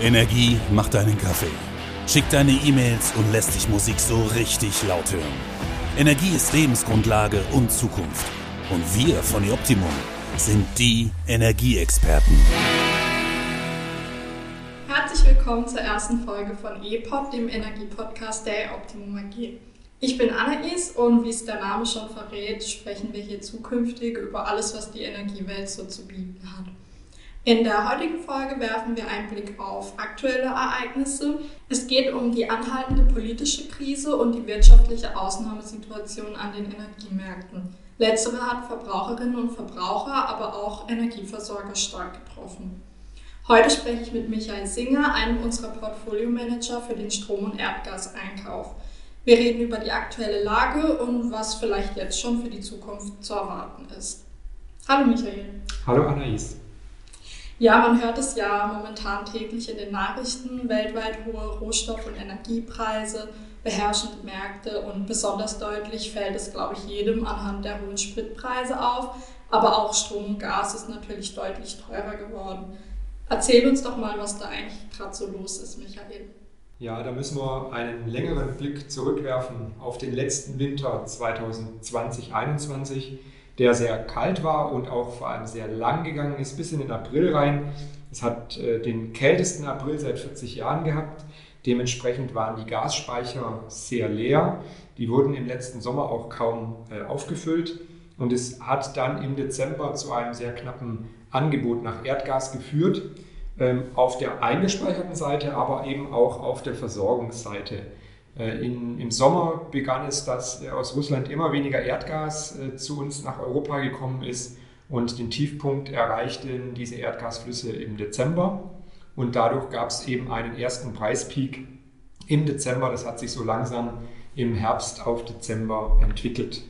Energie macht deinen Kaffee, schickt deine E-Mails und lässt dich Musik so richtig laut hören. Energie ist Lebensgrundlage und Zukunft. Und wir von Optimum sind die Energieexperten. Herzlich willkommen zur ersten Folge von E-Pop, dem Energiepodcast der Optimum AG. Ich bin Anais und wie es der Name schon verrät, sprechen wir hier zukünftig über alles, was die Energiewelt so zu bieten hat. In der heutigen Folge werfen wir einen Blick auf aktuelle Ereignisse. Es geht um die anhaltende politische Krise und die wirtschaftliche Ausnahmesituation an den Energiemärkten. Letztere hat Verbraucherinnen und Verbraucher, aber auch Energieversorger stark getroffen. Heute spreche ich mit Michael Singer, einem unserer Portfolio-Manager für den Strom- und Erdgaseinkauf. Wir reden über die aktuelle Lage und was vielleicht jetzt schon für die Zukunft zu erwarten ist. Hallo Michael. Hallo Anais. Ja, man hört es ja momentan täglich in den Nachrichten. Weltweit hohe Rohstoff- und Energiepreise, beherrschende Märkte und besonders deutlich fällt es, glaube ich, jedem anhand der hohen Spritpreise auf. Aber auch Strom und Gas ist natürlich deutlich teurer geworden. Erzähl uns doch mal, was da eigentlich gerade so los ist, Michael. Ja, da müssen wir einen längeren Blick zurückwerfen auf den letzten Winter 2020-21 der sehr kalt war und auch vor allem sehr lang gegangen ist, bis in den April rein. Es hat äh, den kältesten April seit 40 Jahren gehabt. Dementsprechend waren die Gasspeicher sehr leer. Die wurden im letzten Sommer auch kaum äh, aufgefüllt. Und es hat dann im Dezember zu einem sehr knappen Angebot nach Erdgas geführt, ähm, auf der eingespeicherten Seite, aber eben auch auf der Versorgungsseite. Äh, in, Im Sommer begann es, dass äh, aus Russland immer weniger Erdgas äh, zu uns nach Europa gekommen ist und den Tiefpunkt erreichten diese Erdgasflüsse im Dezember und dadurch gab es eben einen ersten Preispeak im Dezember. Das hat sich so langsam im Herbst auf Dezember entwickelt.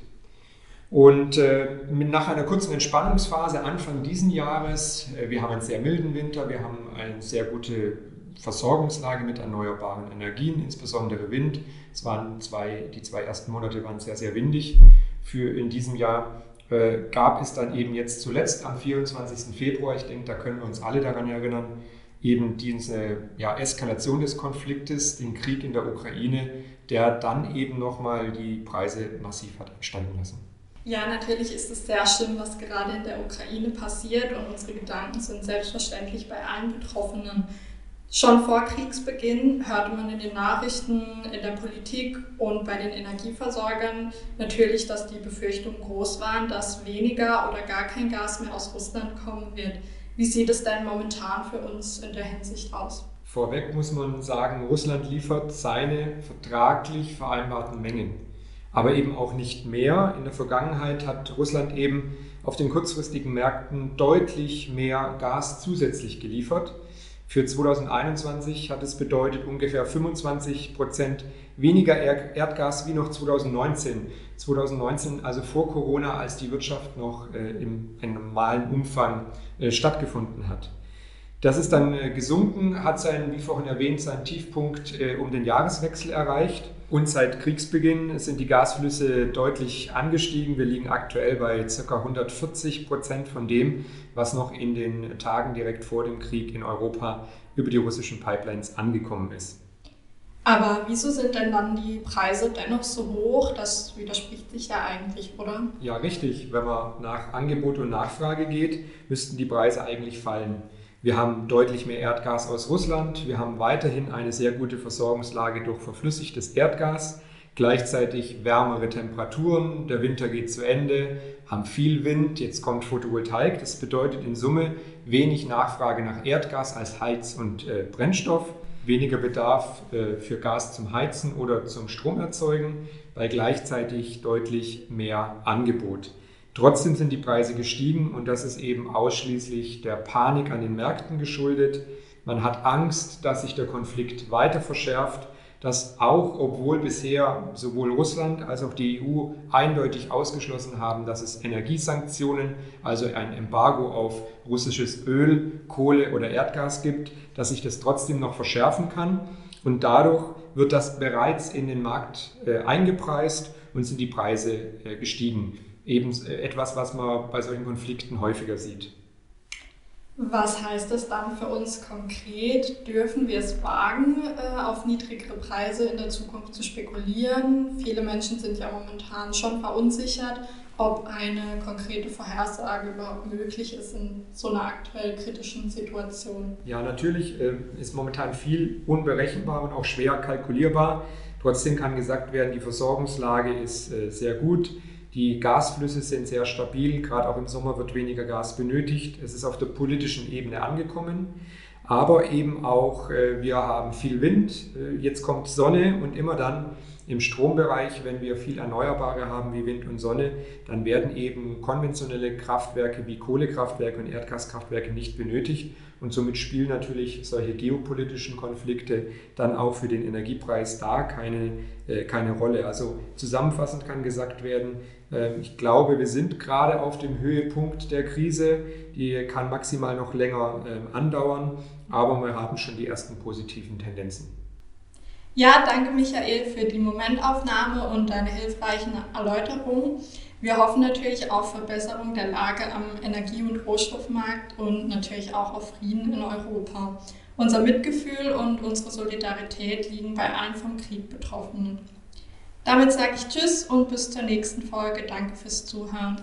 Und äh, nach einer kurzen Entspannungsphase Anfang diesen Jahres, äh, wir haben einen sehr milden Winter, wir haben eine sehr gute Versorgungslage mit erneuerbaren Energien, insbesondere Wind. Es waren zwei, die zwei ersten Monate waren sehr, sehr windig. Für in diesem Jahr äh, gab es dann eben jetzt zuletzt am 24. Februar, ich denke, da können wir uns alle daran erinnern, eben diese ja, Eskalation des Konfliktes, den Krieg in der Ukraine, der dann eben nochmal die Preise massiv hat ansteigen lassen. Ja, natürlich ist es sehr schlimm, was gerade in der Ukraine passiert und unsere Gedanken sind selbstverständlich bei allen Betroffenen. Schon vor Kriegsbeginn hörte man in den Nachrichten, in der Politik und bei den Energieversorgern natürlich, dass die Befürchtungen groß waren, dass weniger oder gar kein Gas mehr aus Russland kommen wird. Wie sieht es denn momentan für uns in der Hinsicht aus? Vorweg muss man sagen, Russland liefert seine vertraglich vereinbarten Mengen, aber eben auch nicht mehr. In der Vergangenheit hat Russland eben auf den kurzfristigen Märkten deutlich mehr Gas zusätzlich geliefert. Für 2021 hat es bedeutet ungefähr 25 Prozent weniger Erdgas wie noch 2019. 2019, also vor Corona, als die Wirtschaft noch äh, im, im normalen Umfang äh, stattgefunden hat. Das ist dann äh, gesunken, hat seinen, wie vorhin erwähnt, seinen Tiefpunkt äh, um den Jahreswechsel erreicht. Und seit Kriegsbeginn sind die Gasflüsse deutlich angestiegen. Wir liegen aktuell bei ca. 140 Prozent von dem, was noch in den Tagen direkt vor dem Krieg in Europa über die russischen Pipelines angekommen ist. Aber wieso sind denn dann die Preise dennoch so hoch? Das widerspricht sich ja eigentlich, oder? Ja, richtig. Wenn man nach Angebot und Nachfrage geht, müssten die Preise eigentlich fallen. Wir haben deutlich mehr Erdgas aus Russland. Wir haben weiterhin eine sehr gute Versorgungslage durch verflüssigtes Erdgas. Gleichzeitig wärmere Temperaturen. Der Winter geht zu Ende, haben viel Wind. Jetzt kommt Photovoltaik. Das bedeutet in Summe wenig Nachfrage nach Erdgas als Heiz- und äh, Brennstoff, weniger Bedarf äh, für Gas zum Heizen oder zum Stromerzeugen, bei gleichzeitig deutlich mehr Angebot. Trotzdem sind die Preise gestiegen und das ist eben ausschließlich der Panik an den Märkten geschuldet. Man hat Angst, dass sich der Konflikt weiter verschärft, dass auch, obwohl bisher sowohl Russland als auch die EU eindeutig ausgeschlossen haben, dass es Energiesanktionen, also ein Embargo auf russisches Öl, Kohle oder Erdgas gibt, dass sich das trotzdem noch verschärfen kann. Und dadurch wird das bereits in den Markt äh, eingepreist und sind die Preise äh, gestiegen eben etwas, was man bei solchen Konflikten häufiger sieht. Was heißt das dann für uns konkret? Dürfen wir es wagen, äh, auf niedrigere Preise in der Zukunft zu spekulieren? Viele Menschen sind ja momentan schon verunsichert, ob eine konkrete Vorhersage überhaupt möglich ist in so einer aktuell kritischen Situation. Ja, natürlich äh, ist momentan viel unberechenbar und auch schwer kalkulierbar. Trotzdem kann gesagt werden, die Versorgungslage ist äh, sehr gut. Die Gasflüsse sind sehr stabil, gerade auch im Sommer wird weniger Gas benötigt. Es ist auf der politischen Ebene angekommen, aber eben auch äh, wir haben viel Wind, äh, jetzt kommt Sonne und immer dann im Strombereich, wenn wir viel Erneuerbare haben wie Wind und Sonne, dann werden eben konventionelle Kraftwerke wie Kohlekraftwerke und Erdgaskraftwerke nicht benötigt. Und somit spielen natürlich solche geopolitischen Konflikte dann auch für den Energiepreis da keine, äh, keine Rolle. Also zusammenfassend kann gesagt werden, äh, ich glaube, wir sind gerade auf dem Höhepunkt der Krise. Die kann maximal noch länger äh, andauern, aber wir haben schon die ersten positiven Tendenzen. Ja, danke Michael für die Momentaufnahme und deine hilfreichen Erläuterungen. Wir hoffen natürlich auf Verbesserung der Lage am Energie- und Rohstoffmarkt und natürlich auch auf Frieden in Europa. Unser Mitgefühl und unsere Solidarität liegen bei allen vom Krieg Betroffenen. Damit sage ich Tschüss und bis zur nächsten Folge. Danke fürs Zuhören.